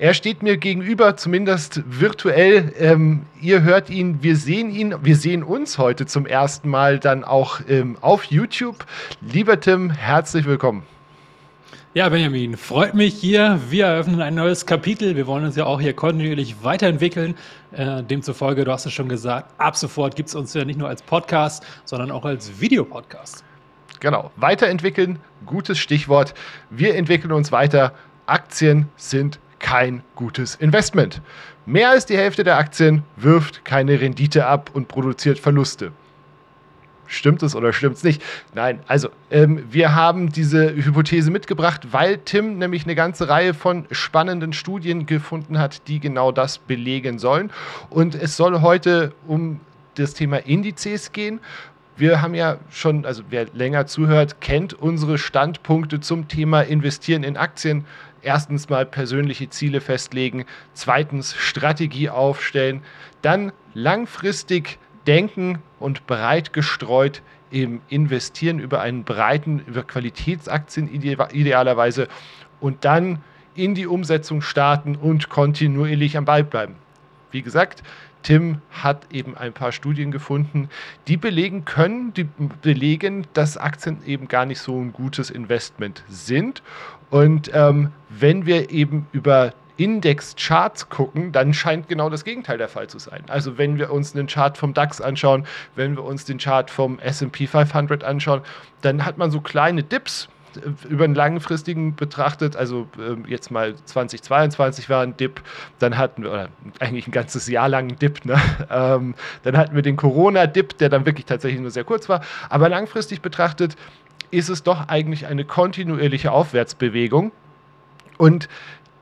Er steht mir gegenüber, zumindest virtuell. Ähm, ihr hört ihn, wir sehen ihn, wir sehen uns heute zum ersten Mal dann auch ähm, auf YouTube. Lieber Tim, herzlich willkommen. Ja, Benjamin, freut mich hier. Wir eröffnen ein neues Kapitel. Wir wollen uns ja auch hier kontinuierlich weiterentwickeln. Äh, demzufolge, du hast es schon gesagt, ab sofort gibt es uns ja nicht nur als Podcast, sondern auch als Videopodcast. Genau, weiterentwickeln, gutes Stichwort. Wir entwickeln uns weiter. Aktien sind kein gutes Investment. Mehr als die Hälfte der Aktien wirft keine Rendite ab und produziert Verluste. Stimmt es oder stimmt es nicht? Nein, also ähm, wir haben diese Hypothese mitgebracht, weil Tim nämlich eine ganze Reihe von spannenden Studien gefunden hat, die genau das belegen sollen. Und es soll heute um das Thema Indizes gehen. Wir haben ja schon, also wer länger zuhört, kennt unsere Standpunkte zum Thema Investieren in Aktien. Erstens mal persönliche Ziele festlegen, zweitens Strategie aufstellen, dann langfristig denken und breit gestreut im Investieren über einen breiten, über Qualitätsaktien idealerweise und dann in die Umsetzung starten und kontinuierlich am Ball bleiben. Wie gesagt, Tim hat eben ein paar Studien gefunden, die belegen können, die belegen, dass Aktien eben gar nicht so ein gutes Investment sind. Und ähm, wenn wir eben über Index-Charts gucken, dann scheint genau das Gegenteil der Fall zu sein. Also wenn wir uns einen Chart vom DAX anschauen, wenn wir uns den Chart vom SP 500 anschauen, dann hat man so kleine Dips, über einen langfristigen betrachtet, also äh, jetzt mal 2022 war ein Dip, dann hatten wir, oder eigentlich ein ganzes Jahr lang ein Dip, ne? ähm, dann hatten wir den Corona-Dip, der dann wirklich tatsächlich nur sehr kurz war, aber langfristig betrachtet ist es doch eigentlich eine kontinuierliche Aufwärtsbewegung und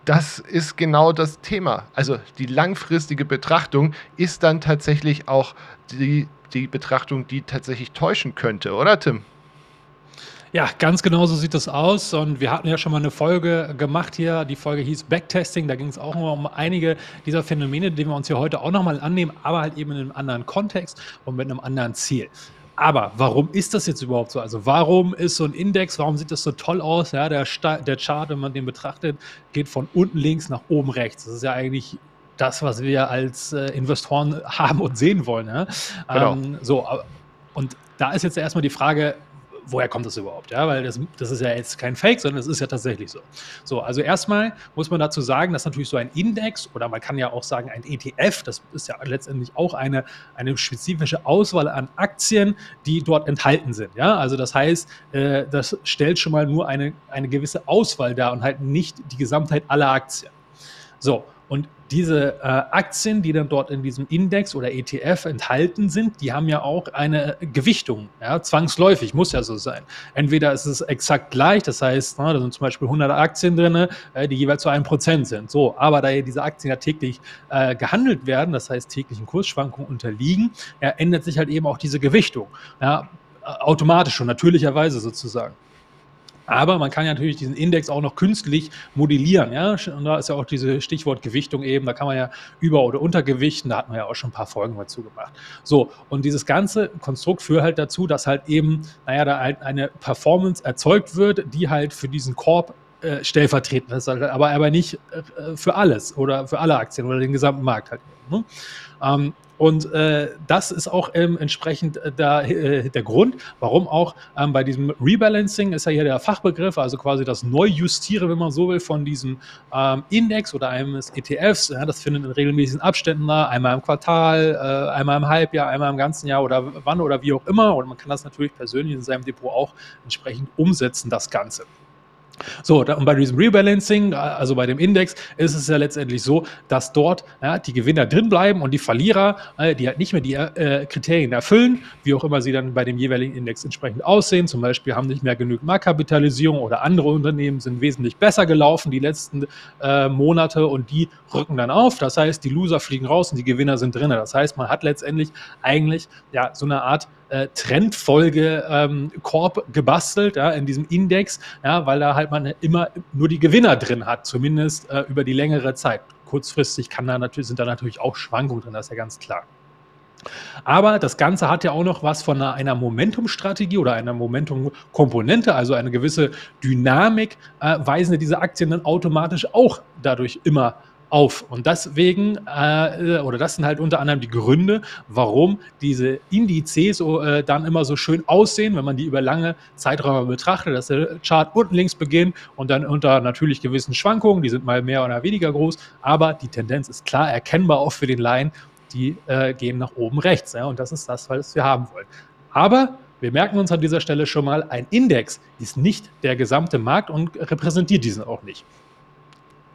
das ist genau das Thema. Also die langfristige Betrachtung ist dann tatsächlich auch die, die Betrachtung, die tatsächlich täuschen könnte, oder Tim? Ja, ganz genau so sieht das aus. Und wir hatten ja schon mal eine Folge gemacht hier. Die Folge hieß Backtesting. Da ging es auch um einige dieser Phänomene, die wir uns hier heute auch nochmal annehmen, aber halt eben in einem anderen Kontext und mit einem anderen Ziel. Aber warum ist das jetzt überhaupt so? Also warum ist so ein Index, warum sieht das so toll aus? Ja, der, der Chart, wenn man den betrachtet, geht von unten links nach oben rechts. Das ist ja eigentlich das, was wir als äh, Investoren haben und sehen wollen. Ja? Genau. Ähm, so, und da ist jetzt erstmal die Frage, woher kommt das überhaupt? Ja, weil das, das ist ja jetzt kein Fake, sondern es ist ja tatsächlich so. So, also erstmal muss man dazu sagen, dass natürlich so ein Index oder man kann ja auch sagen ein ETF, das ist ja letztendlich auch eine, eine spezifische Auswahl an Aktien, die dort enthalten sind. Ja, also das heißt, äh, das stellt schon mal nur eine, eine gewisse Auswahl dar und halt nicht die Gesamtheit aller Aktien. So, und diese äh, Aktien, die dann dort in diesem Index oder ETF enthalten sind, die haben ja auch eine Gewichtung, ja, zwangsläufig, muss ja so sein. Entweder ist es exakt gleich, das heißt, na, da sind zum Beispiel 100 Aktien drin, äh, die jeweils zu einem Prozent sind. So, aber da diese Aktien ja täglich äh, gehandelt werden, das heißt täglichen Kursschwankungen unterliegen, ja, ändert sich halt eben auch diese Gewichtung, ja, automatisch und natürlicherweise sozusagen. Aber man kann ja natürlich diesen Index auch noch künstlich modellieren. Ja? Und da ist ja auch diese Stichwort Gewichtung eben. Da kann man ja über- oder untergewichten. Da hat man ja auch schon ein paar Folgen dazu gemacht. So, und dieses ganze Konstrukt führt halt dazu, dass halt eben, naja, da halt eine Performance erzeugt wird, die halt für diesen Korb äh, stellvertretend ist, aber, aber nicht äh, für alles oder für alle Aktien oder den gesamten Markt halt. Ne? Ähm, und äh, das ist auch ähm, entsprechend äh, der, äh, der Grund, warum auch ähm, bei diesem Rebalancing ist ja hier der Fachbegriff, also quasi das Neujustieren, wenn man so will, von diesem ähm, Index oder eines ETFs. Ja, das findet in regelmäßigen Abständen da, einmal im Quartal, äh, einmal im Halbjahr, einmal im ganzen Jahr oder wann oder wie auch immer. Und man kann das natürlich persönlich in seinem Depot auch entsprechend umsetzen, das Ganze. So, und bei diesem Rebalancing, also bei dem Index, ist es ja letztendlich so, dass dort ja, die Gewinner drin bleiben und die Verlierer, äh, die halt nicht mehr die äh, Kriterien erfüllen, wie auch immer sie dann bei dem jeweiligen Index entsprechend aussehen. Zum Beispiel haben nicht mehr genügend Marktkapitalisierung oder andere Unternehmen sind wesentlich besser gelaufen die letzten äh, Monate und die rücken dann auf. Das heißt, die Loser fliegen raus und die Gewinner sind drin. Das heißt, man hat letztendlich eigentlich ja so eine Art äh, Trendfolge ähm, Korb gebastelt ja, in diesem Index, ja, weil da halt man immer nur die Gewinner drin hat, zumindest äh, über die längere Zeit. Kurzfristig kann da natürlich, sind da natürlich auch Schwankungen drin, das ist ja ganz klar. Aber das Ganze hat ja auch noch was von einer, Momentum-Strategie oder einer Momentum-Komponente, also eine gewisse Dynamik, äh, weisen diese Aktien dann automatisch auch dadurch immer auf. Und deswegen, äh, oder das sind halt unter anderem die Gründe, warum diese Indizes äh, dann immer so schön aussehen, wenn man die über lange Zeiträume betrachtet, dass der Chart unten links beginnt und dann unter natürlich gewissen Schwankungen, die sind mal mehr oder weniger groß, aber die Tendenz ist klar erkennbar auch für den Laien, die äh, gehen nach oben rechts. Ja, und das ist das, was wir haben wollen. Aber wir merken uns an dieser Stelle schon mal, ein Index ist nicht der gesamte Markt und repräsentiert diesen auch nicht.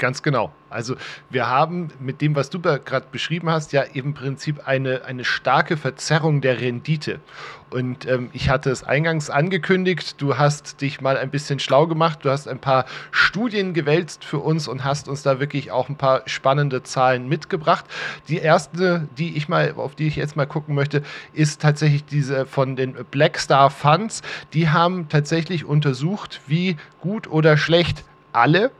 Ganz genau. Also wir haben mit dem, was du gerade beschrieben hast, ja im Prinzip eine, eine starke Verzerrung der Rendite. Und ähm, ich hatte es eingangs angekündigt, du hast dich mal ein bisschen schlau gemacht, du hast ein paar Studien gewälzt für uns und hast uns da wirklich auch ein paar spannende Zahlen mitgebracht. Die erste, die ich mal, auf die ich jetzt mal gucken möchte, ist tatsächlich diese von den Blackstar Funds. Die haben tatsächlich untersucht, wie gut oder schlecht alle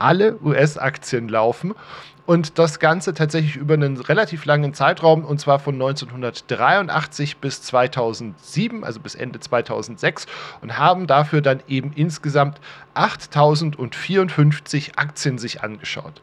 alle US-Aktien laufen. Und das Ganze tatsächlich über einen relativ langen Zeitraum, und zwar von 1983 bis 2007, also bis Ende 2006, und haben dafür dann eben insgesamt 8054 Aktien sich angeschaut.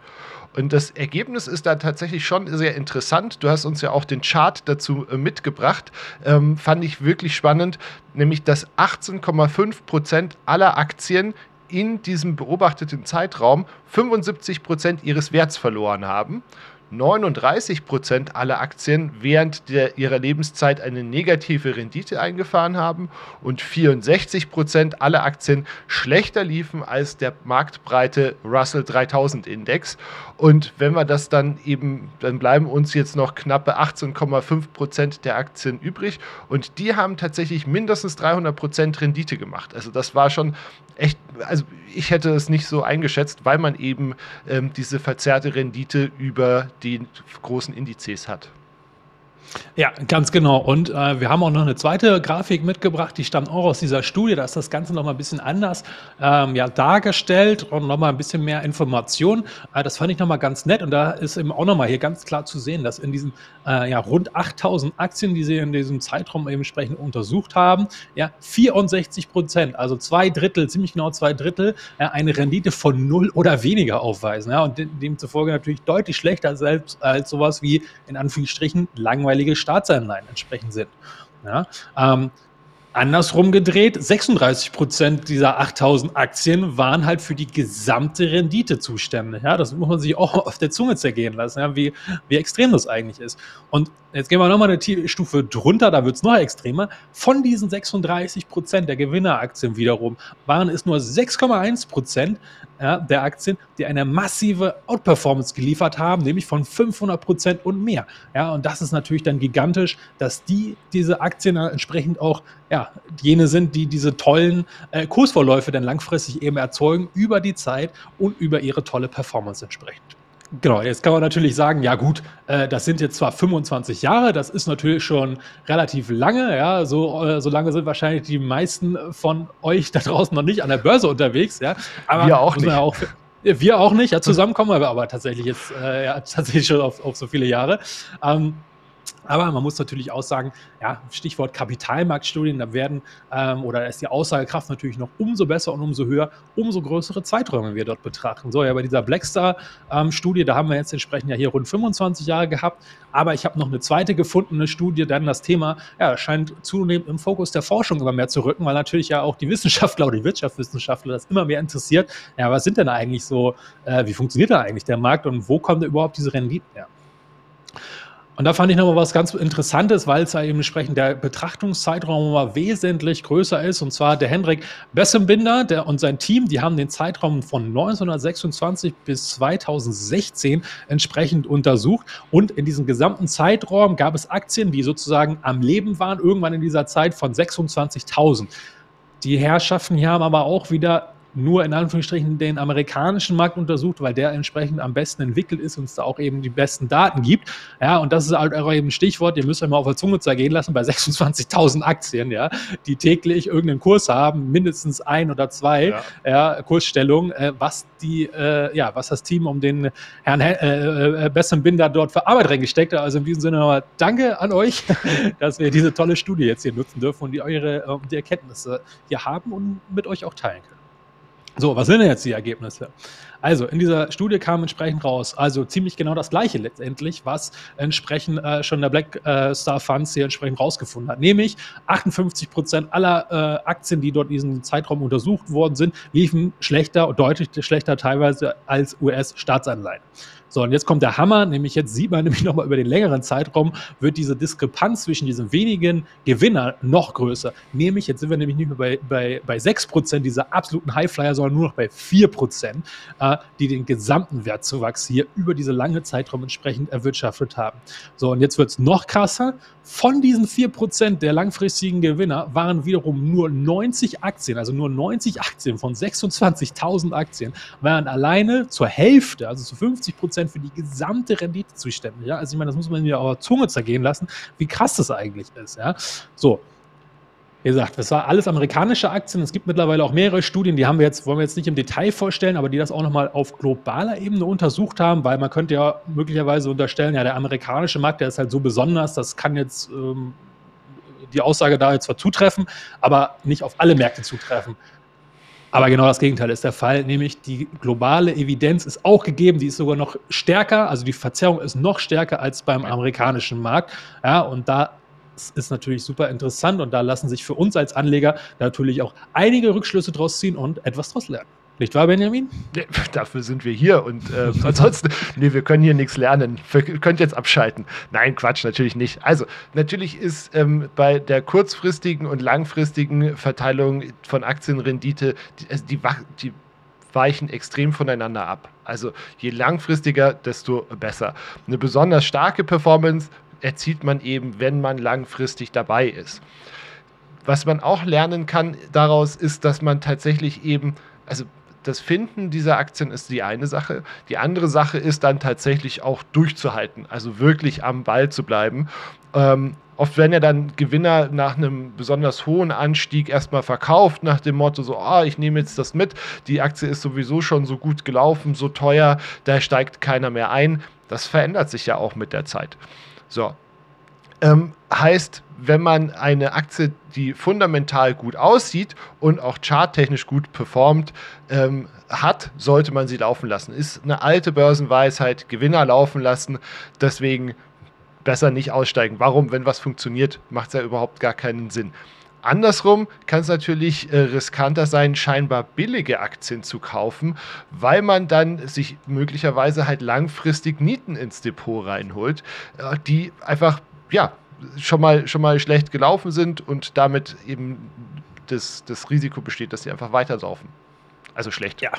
Und das Ergebnis ist da tatsächlich schon sehr interessant. Du hast uns ja auch den Chart dazu äh, mitgebracht. Ähm, fand ich wirklich spannend, nämlich dass 18,5 Prozent aller Aktien in diesem beobachteten Zeitraum 75 Prozent ihres Werts verloren haben 39 Prozent aller Aktien während der, ihrer Lebenszeit eine negative Rendite eingefahren haben und 64 Prozent aller Aktien schlechter liefen als der marktbreite Russell 3000 Index. Und wenn wir das dann eben, dann bleiben uns jetzt noch knappe 18,5 Prozent der Aktien übrig und die haben tatsächlich mindestens 300 Prozent Rendite gemacht. Also das war schon echt, also ich hätte es nicht so eingeschätzt, weil man eben ähm, diese verzerrte Rendite über die großen Indizes hat. Ja, ganz genau. Und äh, wir haben auch noch eine zweite Grafik mitgebracht, die stammt auch aus dieser Studie. Da ist das Ganze noch mal ein bisschen anders ähm, ja, dargestellt und noch mal ein bisschen mehr Information. Äh, das fand ich noch mal ganz nett. Und da ist eben auch noch mal hier ganz klar zu sehen, dass in diesen äh, ja, rund 8000 Aktien, die sie in diesem Zeitraum eben entsprechend untersucht haben, ja, 64 Prozent, also zwei Drittel, ziemlich genau zwei Drittel, äh, eine Rendite von null oder weniger aufweisen. Ja, und de demzufolge natürlich deutlich schlechter selbst als sowas wie in Anführungsstrichen langweilig langweilige Staatsanleihen entsprechend sind. Ja, ähm, Andersrum gedreht, 36 Prozent dieser 8000 Aktien waren halt für die gesamte Rendite zuständig. Ja, das muss man sich auch auf der Zunge zergehen lassen, ja, wie, wie extrem das eigentlich ist. Und jetzt gehen wir nochmal eine Stufe drunter, da wird es noch extremer. Von diesen 36 Prozent der Gewinneraktien wiederum waren es nur 6,1 Prozent ja, der Aktien, die eine massive Outperformance geliefert haben, nämlich von 500 Prozent und mehr. Ja, und das ist natürlich dann gigantisch, dass die diese Aktien entsprechend auch ja, jene sind, die diese tollen äh, Kursvorläufe dann langfristig eben erzeugen über die Zeit und über ihre tolle Performance entsprechend. Genau, jetzt kann man natürlich sagen, ja gut, äh, das sind jetzt zwar 25 Jahre, das ist natürlich schon relativ lange, ja, so, äh, so lange sind wahrscheinlich die meisten von euch da draußen noch nicht an der Börse unterwegs, ja. Aber wir auch nicht. Auch, wir auch nicht, ja, zusammenkommen wir aber tatsächlich jetzt äh, ja, tatsächlich schon auf, auf so viele Jahre. Ähm, aber man muss natürlich auch sagen, ja, Stichwort Kapitalmarktstudien, da werden ähm, oder ist die Aussagekraft natürlich noch umso besser und umso höher, umso größere Zeiträume wir dort betrachten. So, ja, bei dieser Blackstar-Studie, ähm, da haben wir jetzt entsprechend ja hier rund 25 Jahre gehabt, aber ich habe noch eine zweite gefundene Studie, dann das Thema, ja, scheint zunehmend im Fokus der Forschung immer mehr zu rücken, weil natürlich ja auch die Wissenschaftler oder die Wirtschaftswissenschaftler das immer mehr interessiert. Ja, was sind denn eigentlich so, äh, wie funktioniert da eigentlich der Markt und wo kommt da überhaupt diese Renditen her? Und da fand ich nochmal was ganz Interessantes, weil es ja eben entsprechend der Betrachtungszeitraum mal wesentlich größer ist. Und zwar der Hendrik Bessembinder der, und sein Team, die haben den Zeitraum von 1926 bis 2016 entsprechend untersucht. Und in diesem gesamten Zeitraum gab es Aktien, die sozusagen am Leben waren, irgendwann in dieser Zeit von 26.000. Die Herrschaften hier haben aber auch wieder nur in Anführungsstrichen den amerikanischen Markt untersucht, weil der entsprechend am besten entwickelt ist und es da auch eben die besten Daten gibt. Ja, und das ist halt auch eben ein Stichwort, ihr müsst euch mal auf der Zunge zergehen lassen, bei 26.000 Aktien, ja, die täglich irgendeinen Kurs haben, mindestens ein oder zwei ja. ja Kursstellungen, äh, was die, äh, ja, was das Team um den Herrn äh, äh, Bessenbinder dort für Arbeit reingesteckt hat. Also in diesem Sinne nochmal danke an euch, dass wir diese tolle Studie jetzt hier nutzen dürfen und die eure äh, die Erkenntnisse hier haben und mit euch auch teilen können. So, was sind denn jetzt die Ergebnisse? Also, in dieser Studie kam entsprechend raus, also ziemlich genau das Gleiche letztendlich, was entsprechend äh, schon der Black äh, Star Funds hier entsprechend rausgefunden hat. Nämlich 58 Prozent aller äh, Aktien, die dort in diesem Zeitraum untersucht worden sind, liefen schlechter, deutlich schlechter teilweise als US-Staatsanleihen. So, und jetzt kommt der Hammer, nämlich jetzt sieht man nämlich nochmal über den längeren Zeitraum, wird diese Diskrepanz zwischen diesen wenigen Gewinner noch größer. Nämlich, jetzt sind wir nämlich nicht mehr bei, bei, bei 6% dieser absoluten Highflyer, sondern nur noch bei 4%, äh, die den gesamten Wertzuwachs hier über diese lange Zeitraum entsprechend erwirtschaftet haben. So, und jetzt wird es noch krasser. Von diesen 4% der langfristigen Gewinner waren wiederum nur 90 Aktien, also nur 90 Aktien von 26.000 Aktien, waren alleine zur Hälfte, also zu 50% Prozent für die gesamte Rendite zuständig. Ja? Also ich meine, das muss man mir auf Zunge zergehen lassen, wie krass das eigentlich ist. Ja? So, wie gesagt, das war alles amerikanische Aktien. Es gibt mittlerweile auch mehrere Studien, die haben wir jetzt, wollen wir jetzt nicht im Detail vorstellen, aber die das auch nochmal auf globaler Ebene untersucht haben, weil man könnte ja möglicherweise unterstellen, ja, der amerikanische Markt, der ist halt so besonders, das kann jetzt ähm, die Aussage da jetzt zwar zutreffen, aber nicht auf alle Märkte zutreffen. Aber genau das Gegenteil ist der Fall, nämlich die globale Evidenz ist auch gegeben, die ist sogar noch stärker, also die Verzerrung ist noch stärker als beim amerikanischen Markt. Ja, und da ist natürlich super interessant und da lassen sich für uns als Anleger natürlich auch einige Rückschlüsse draus ziehen und etwas draus lernen. Nicht wahr, Benjamin? Nee, dafür sind wir hier und äh, ansonsten, nee, wir können hier nichts lernen. Ihr könnt jetzt abschalten. Nein, Quatsch, natürlich nicht. Also, natürlich ist ähm, bei der kurzfristigen und langfristigen Verteilung von Aktienrendite, die, also die, die weichen extrem voneinander ab. Also, je langfristiger, desto besser. Eine besonders starke Performance erzielt man eben, wenn man langfristig dabei ist. Was man auch lernen kann daraus ist, dass man tatsächlich eben, also das Finden dieser Aktien ist die eine Sache. Die andere Sache ist dann tatsächlich auch durchzuhalten, also wirklich am Ball zu bleiben. Ähm, oft werden ja dann Gewinner nach einem besonders hohen Anstieg erstmal verkauft, nach dem Motto so, ah, ich nehme jetzt das mit, die Aktie ist sowieso schon so gut gelaufen, so teuer, da steigt keiner mehr ein. Das verändert sich ja auch mit der Zeit. So. Ähm, heißt, wenn man eine Aktie, die fundamental gut aussieht und auch charttechnisch gut performt, ähm, hat, sollte man sie laufen lassen. Ist eine alte Börsenweisheit, Gewinner laufen lassen, deswegen besser nicht aussteigen. Warum? Wenn was funktioniert, macht es ja überhaupt gar keinen Sinn. Andersrum kann es natürlich äh, riskanter sein, scheinbar billige Aktien zu kaufen, weil man dann sich möglicherweise halt langfristig Nieten ins Depot reinholt, äh, die einfach, ja, schon mal, schon mal schlecht gelaufen sind und damit eben das, das Risiko besteht, dass sie einfach weitersaufen. Also schlecht. Ja.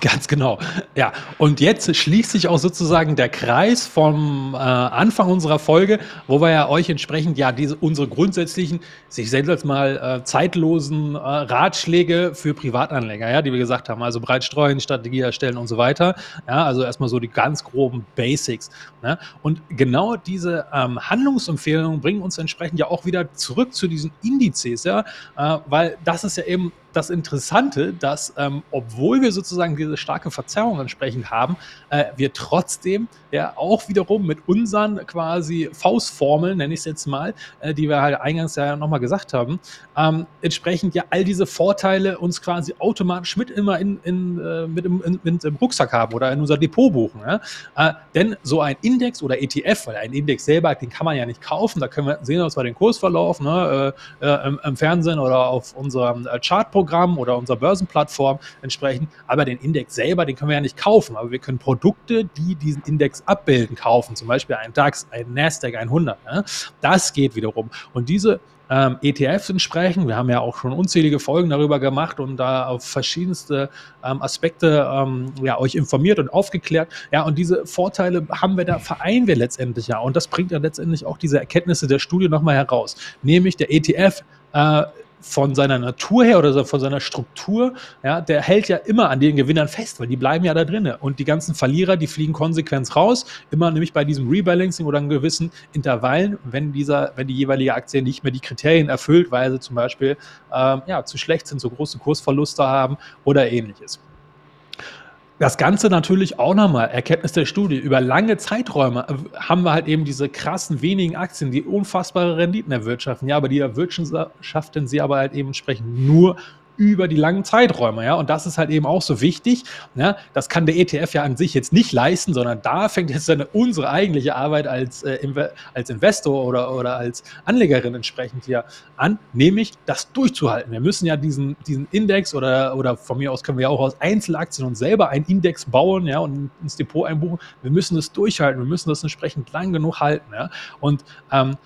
Ganz genau. Ja, und jetzt schließt sich auch sozusagen der Kreis vom äh, Anfang unserer Folge, wo wir ja euch entsprechend ja diese unsere grundsätzlichen, sich selbst mal äh, zeitlosen äh, Ratschläge für Privatanleger, ja, die wir gesagt haben, also breit streuen, Strategie erstellen und so weiter. Ja, also erstmal so die ganz groben Basics. Ne? Und genau diese ähm, Handlungsempfehlungen bringen uns entsprechend ja auch wieder zurück zu diesen Indizes, ja, äh, weil das ist ja eben das Interessante, dass ähm, obwohl wir sozusagen diese starke Verzerrung entsprechend haben, äh, wir trotzdem ja auch wiederum mit unseren quasi Faustformeln, nenne ich es jetzt mal, äh, die wir halt eingangs ja nochmal gesagt haben, ähm, entsprechend ja all diese Vorteile uns quasi automatisch mit immer in, in, äh, mit, im, in, in, im Rucksack haben oder in unser Depot buchen. Ja? Äh, denn so ein Index oder ETF, weil ein Index selber, den kann man ja nicht kaufen, da können wir sehen, was wir den Kursverlauf ne, äh, äh, im, im, Fernsehen oder auf unserem Chartpunkt ETF-Programm oder unserer Börsenplattform entsprechend. Aber den Index selber, den können wir ja nicht kaufen. Aber wir können Produkte, die diesen Index abbilden, kaufen. Zum Beispiel ein DAX, ein Nasdaq 100. Ne? Das geht wiederum. Und diese ähm, ETFs entsprechen. Wir haben ja auch schon unzählige Folgen darüber gemacht und da auf verschiedenste ähm, Aspekte ähm, ja, euch informiert und aufgeklärt. Ja, und diese Vorteile haben wir da, vereinen wir letztendlich ja. Und das bringt ja letztendlich auch diese Erkenntnisse der Studie nochmal heraus. Nämlich der ETF äh, von seiner Natur her oder von seiner Struktur, ja, der hält ja immer an den Gewinnern fest, weil die bleiben ja da drinnen. Und die ganzen Verlierer, die fliegen konsequent raus, immer nämlich bei diesem Rebalancing oder in gewissen Intervallen, wenn dieser, wenn die jeweilige Aktie nicht mehr die Kriterien erfüllt, weil sie zum Beispiel ähm, ja, zu schlecht sind, so große Kursverluste haben oder ähnliches. Das Ganze natürlich auch nochmal, Erkenntnis der Studie, über lange Zeiträume äh, haben wir halt eben diese krassen wenigen Aktien, die unfassbare Renditen erwirtschaften. Ja, aber die erwirtschaften sie aber halt eben entsprechend nur über die langen Zeiträume, ja. Und das ist halt eben auch so wichtig. Ja? Das kann der ETF ja an sich jetzt nicht leisten, sondern da fängt jetzt dann unsere eigentliche Arbeit als, äh, als Investor oder, oder als Anlegerin entsprechend hier an, nämlich das durchzuhalten. Wir müssen ja diesen, diesen Index oder, oder von mir aus können wir ja auch aus Einzelaktien uns selber einen Index bauen, ja, und ins Depot einbuchen. Wir müssen das durchhalten, wir müssen das entsprechend lang genug halten, ja. Und ähm,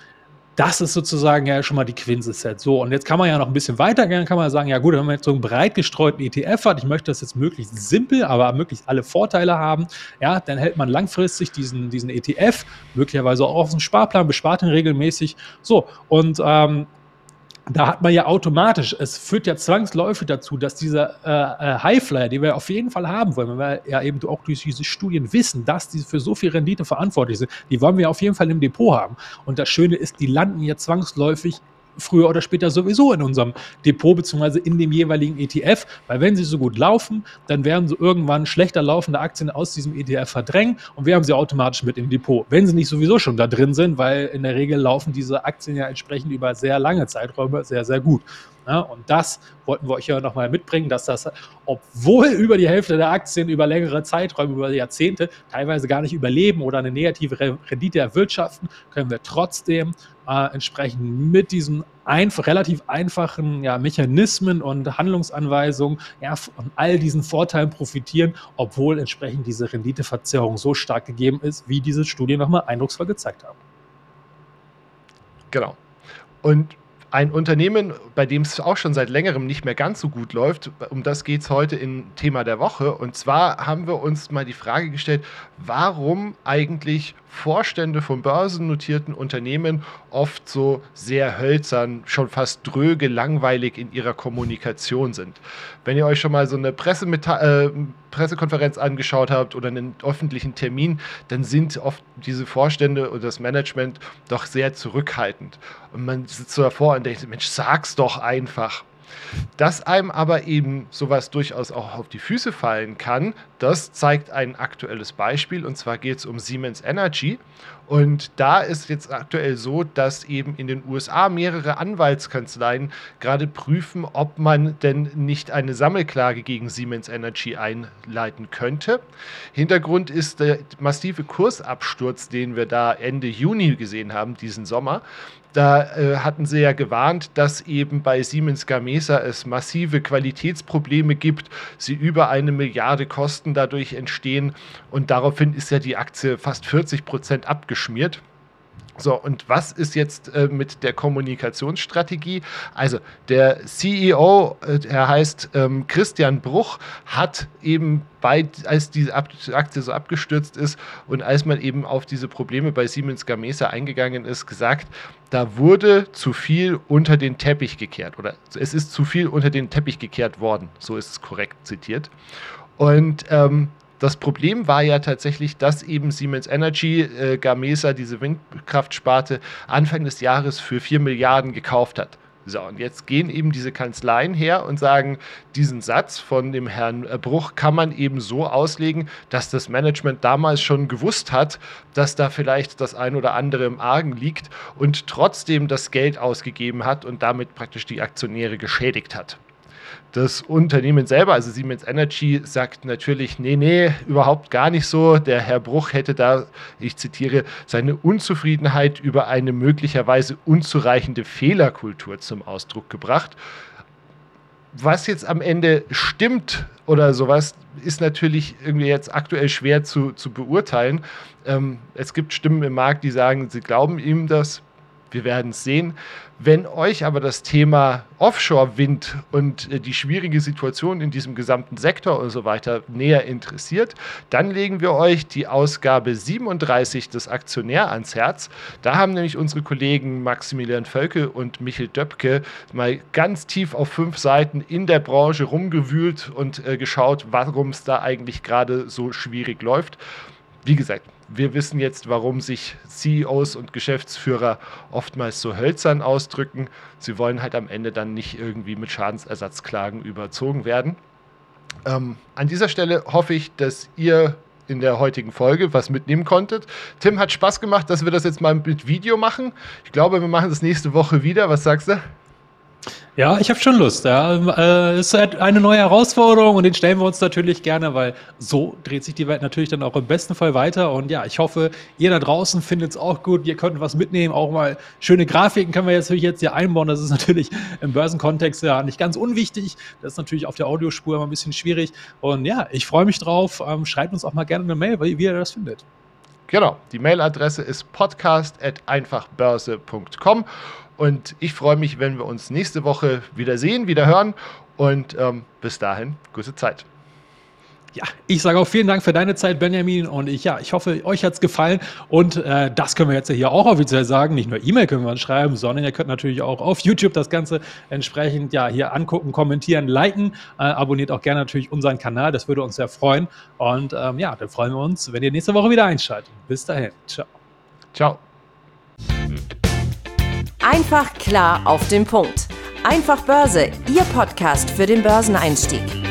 das ist sozusagen ja schon mal die Quintessenz. So, und jetzt kann man ja noch ein bisschen weitergehen, kann man sagen, ja gut, wenn man jetzt so einen breit gestreuten ETF hat, ich möchte das jetzt möglichst simpel, aber möglichst alle Vorteile haben, ja, dann hält man langfristig diesen, diesen ETF, möglicherweise auch auf einen Sparplan, bespart ihn regelmäßig. So, und ähm, da hat man ja automatisch, es führt ja zwangsläufig dazu, dass dieser äh, äh, Highflyer, den wir auf jeden Fall haben wollen, weil wir ja eben auch durch diese Studien wissen, dass die für so viel Rendite verantwortlich sind, die wollen wir auf jeden Fall im Depot haben. Und das Schöne ist, die landen ja zwangsläufig früher oder später sowieso in unserem Depot beziehungsweise in dem jeweiligen ETF, weil wenn sie so gut laufen, dann werden sie irgendwann schlechter laufende Aktien aus diesem ETF verdrängen und wir haben sie automatisch mit im Depot. Wenn sie nicht sowieso schon da drin sind, weil in der Regel laufen diese Aktien ja entsprechend über sehr lange Zeiträume sehr, sehr gut. Ja, und das wollten wir euch ja nochmal mitbringen, dass das, obwohl über die Hälfte der Aktien über längere Zeiträume, über Jahrzehnte teilweise gar nicht überleben oder eine negative Rendite erwirtschaften, können wir trotzdem äh, entsprechend mit diesen einf relativ einfachen ja, Mechanismen und Handlungsanweisungen ja, von all diesen Vorteilen profitieren, obwohl entsprechend diese Renditeverzerrung so stark gegeben ist, wie diese Studien nochmal eindrucksvoll gezeigt haben. Genau. Und ein Unternehmen, bei dem es auch schon seit längerem nicht mehr ganz so gut läuft, um das geht es heute im Thema der Woche. Und zwar haben wir uns mal die Frage gestellt, warum eigentlich Vorstände von börsennotierten Unternehmen oft so sehr hölzern, schon fast dröge, langweilig in ihrer Kommunikation sind. Wenn ihr euch schon mal so eine äh, Pressekonferenz angeschaut habt oder einen öffentlichen Termin, dann sind oft diese Vorstände oder das Management doch sehr zurückhaltend. Und man sitzt so davor und denkt, Mensch, sag's doch einfach. Dass einem aber eben sowas durchaus auch auf die Füße fallen kann, das zeigt ein aktuelles Beispiel und zwar geht es um Siemens Energy. Und da ist jetzt aktuell so, dass eben in den USA mehrere Anwaltskanzleien gerade prüfen, ob man denn nicht eine Sammelklage gegen Siemens Energy einleiten könnte. Hintergrund ist der massive Kursabsturz, den wir da Ende Juni gesehen haben, diesen Sommer. Da äh, hatten sie ja gewarnt, dass eben bei Siemens Gamesa es massive Qualitätsprobleme gibt, sie über eine Milliarde Kosten dadurch entstehen und daraufhin ist ja die Aktie fast 40 Prozent abgeschmiert. So, und was ist jetzt äh, mit der Kommunikationsstrategie? Also, der CEO, äh, er heißt ähm, Christian Bruch, hat eben bei, als diese Aktie so abgestürzt ist und als man eben auf diese Probleme bei Siemens Gamesa eingegangen ist, gesagt, da wurde zu viel unter den Teppich gekehrt oder es ist zu viel unter den Teppich gekehrt worden, so ist es korrekt zitiert. Und ähm, das Problem war ja tatsächlich, dass eben Siemens Energy äh, Gamesa, diese Windkraftsparte, Anfang des Jahres für 4 Milliarden gekauft hat. So, und jetzt gehen eben diese Kanzleien her und sagen, diesen Satz von dem Herrn äh, Bruch kann man eben so auslegen, dass das Management damals schon gewusst hat, dass da vielleicht das ein oder andere im Argen liegt und trotzdem das Geld ausgegeben hat und damit praktisch die Aktionäre geschädigt hat. Das Unternehmen selber, also Siemens Energy, sagt natürlich, nee, nee, überhaupt gar nicht so. Der Herr Bruch hätte da, ich zitiere, seine Unzufriedenheit über eine möglicherweise unzureichende Fehlerkultur zum Ausdruck gebracht. was jetzt am Ende stimmt oder sowas, ist natürlich irgendwie jetzt aktuell schwer zu, zu beurteilen. Ähm, es gibt Stimmen im Markt, die sagen, sie glauben ihm das. Wir werden es sehen. Wenn euch aber das Thema Offshore-Wind und äh, die schwierige Situation in diesem gesamten Sektor und so weiter näher interessiert, dann legen wir euch die Ausgabe 37 des Aktionär ans Herz. Da haben nämlich unsere Kollegen Maximilian Völke und Michel Döpke mal ganz tief auf fünf Seiten in der Branche rumgewühlt und äh, geschaut, warum es da eigentlich gerade so schwierig läuft. Wie gesagt, wir wissen jetzt, warum sich CEOs und Geschäftsführer oftmals so hölzern ausdrücken. Sie wollen halt am Ende dann nicht irgendwie mit Schadensersatzklagen überzogen werden. Ähm, an dieser Stelle hoffe ich, dass ihr in der heutigen Folge was mitnehmen konntet. Tim hat Spaß gemacht, dass wir das jetzt mal mit Video machen. Ich glaube, wir machen das nächste Woche wieder. Was sagst du? Ja, ich habe schon Lust. Ja. Äh, es ist eine neue Herausforderung und den stellen wir uns natürlich gerne, weil so dreht sich die Welt natürlich dann auch im besten Fall weiter. Und ja, ich hoffe, ihr da draußen findet es auch gut. Ihr könnt was mitnehmen. Auch mal schöne Grafiken können wir jetzt, jetzt hier einbauen. Das ist natürlich im Börsenkontext ja nicht ganz unwichtig. Das ist natürlich auf der Audiospur immer ein bisschen schwierig. Und ja, ich freue mich drauf. Ähm, schreibt uns auch mal gerne eine Mail, wie ihr das findet. Genau, die Mailadresse ist podcast.einfachbörse.com. Und ich freue mich, wenn wir uns nächste Woche wieder sehen, wieder hören. Und ähm, bis dahin, gute Zeit. Ja, ich sage auch vielen Dank für deine Zeit, Benjamin. Und ich, ja, ich hoffe, euch hat es gefallen. Und äh, das können wir jetzt hier auch offiziell sagen. Nicht nur E-Mail können wir uns schreiben, sondern ihr könnt natürlich auch auf YouTube das Ganze entsprechend ja hier angucken, kommentieren, liken. Äh, abonniert auch gerne natürlich unseren Kanal. Das würde uns sehr freuen. Und ähm, ja, dann freuen wir uns, wenn ihr nächste Woche wieder einschaltet. Bis dahin. Ciao. Ciao. Einfach klar auf den Punkt. Einfach Börse, Ihr Podcast für den Börseneinstieg.